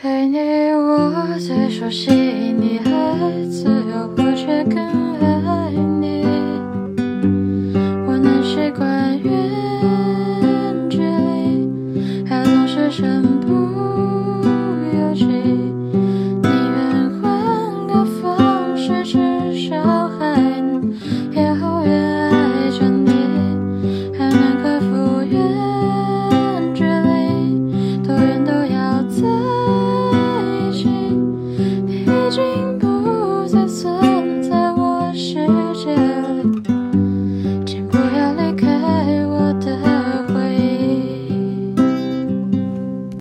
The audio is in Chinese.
陪你我最熟悉，你还 dream.